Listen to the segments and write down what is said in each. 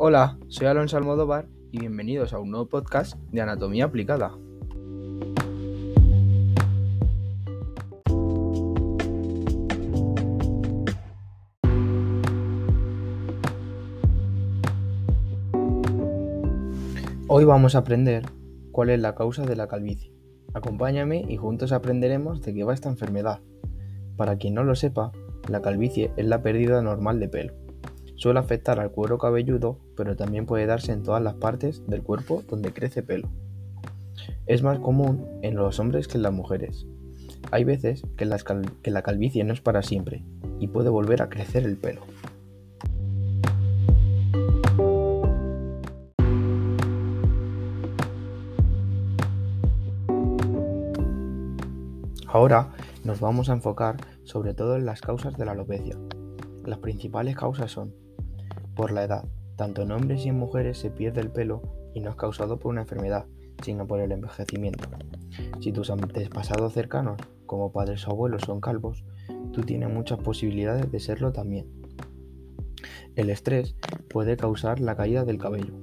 Hola, soy Alonso Almodóvar y bienvenidos a un nuevo podcast de Anatomía Aplicada. Hoy vamos a aprender cuál es la causa de la calvicie. Acompáñame y juntos aprenderemos de qué va esta enfermedad. Para quien no lo sepa, la calvicie es la pérdida normal de pelo. Suele afectar al cuero cabelludo, pero también puede darse en todas las partes del cuerpo donde crece pelo. Es más común en los hombres que en las mujeres. Hay veces que, la calvicie no es para siempre y puede volver a crecer el pelo. Ahora nos vamos a enfocar sobre todo en las causas de la alopecia. Las principales causas son por la edad. Tanto en hombres y en mujeres se pierde el pelo y no es causado por una enfermedad, sino por el envejecimiento. Si tus antepasados cercanos, como padres o abuelos, son calvos, tú tienes muchas posibilidades de serlo también. El estrés puede causar la caída del cabello.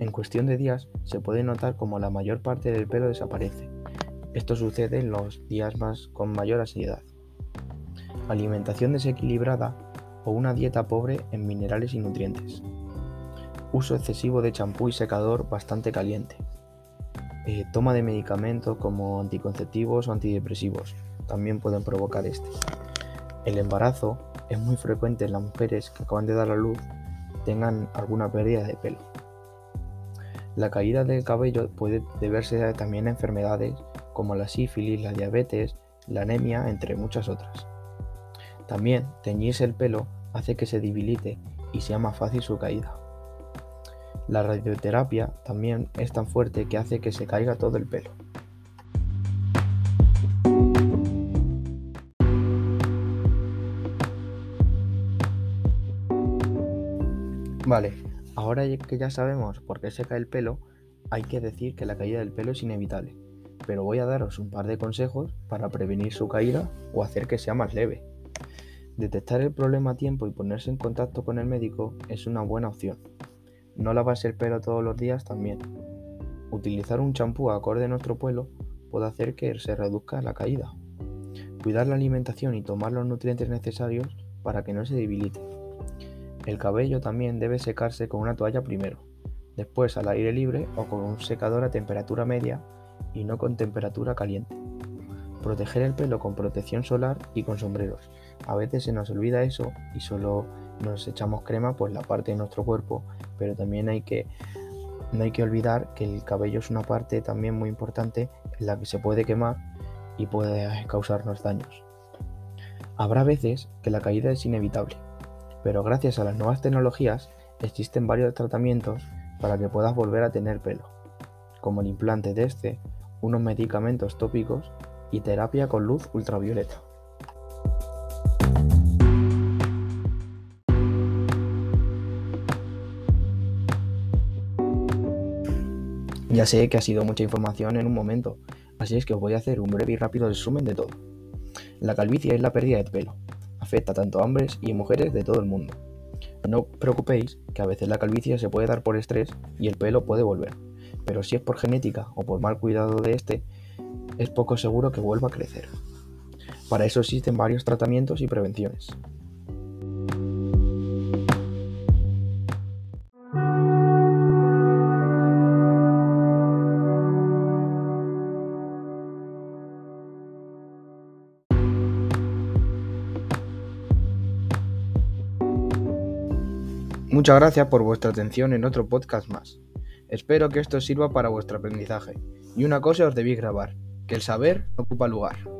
En cuestión de días se puede notar como la mayor parte del pelo desaparece. Esto sucede en los días más con mayor ansiedad. Alimentación desequilibrada o una dieta pobre en minerales y nutrientes. Uso excesivo de champú y secador bastante caliente. Eh, toma de medicamentos como anticonceptivos o antidepresivos también pueden provocar este. El embarazo es muy frecuente en las mujeres que acaban de dar a luz tengan alguna pérdida de pelo. La caída del cabello puede deberse también a enfermedades como la sífilis, la diabetes, la anemia, entre muchas otras. También teñirse el pelo hace que se debilite y sea más fácil su caída. La radioterapia también es tan fuerte que hace que se caiga todo el pelo. Vale, ahora que ya sabemos por qué se cae el pelo, hay que decir que la caída del pelo es inevitable, pero voy a daros un par de consejos para prevenir su caída o hacer que sea más leve. Detectar el problema a tiempo y ponerse en contacto con el médico es una buena opción. No lavarse el pelo todos los días también. Utilizar un champú acorde a nuestro pelo puede hacer que se reduzca la caída. Cuidar la alimentación y tomar los nutrientes necesarios para que no se debilite. El cabello también debe secarse con una toalla primero, después al aire libre o con un secador a temperatura media y no con temperatura caliente. Proteger el pelo con protección solar y con sombreros. A veces se nos olvida eso y solo nos echamos crema por la parte de nuestro cuerpo, pero también hay que no hay que olvidar que el cabello es una parte también muy importante en la que se puede quemar y puede causarnos daños. Habrá veces que la caída es inevitable, pero gracias a las nuevas tecnologías existen varios tratamientos para que puedas volver a tener pelo, como el implante de este, unos medicamentos tópicos y terapia con luz ultravioleta. Ya sé que ha sido mucha información en un momento, así es que os voy a hacer un breve y rápido resumen de todo. La calvicie es la pérdida de pelo. Afecta tanto a hombres y mujeres de todo el mundo. No os preocupéis que a veces la calvicie se puede dar por estrés y el pelo puede volver, pero si es por genética o por mal cuidado de este, es poco seguro que vuelva a crecer. Para eso existen varios tratamientos y prevenciones. Muchas gracias por vuestra atención en otro podcast más. Espero que esto sirva para vuestro aprendizaje. Y una cosa os debéis grabar, que el saber ocupa lugar.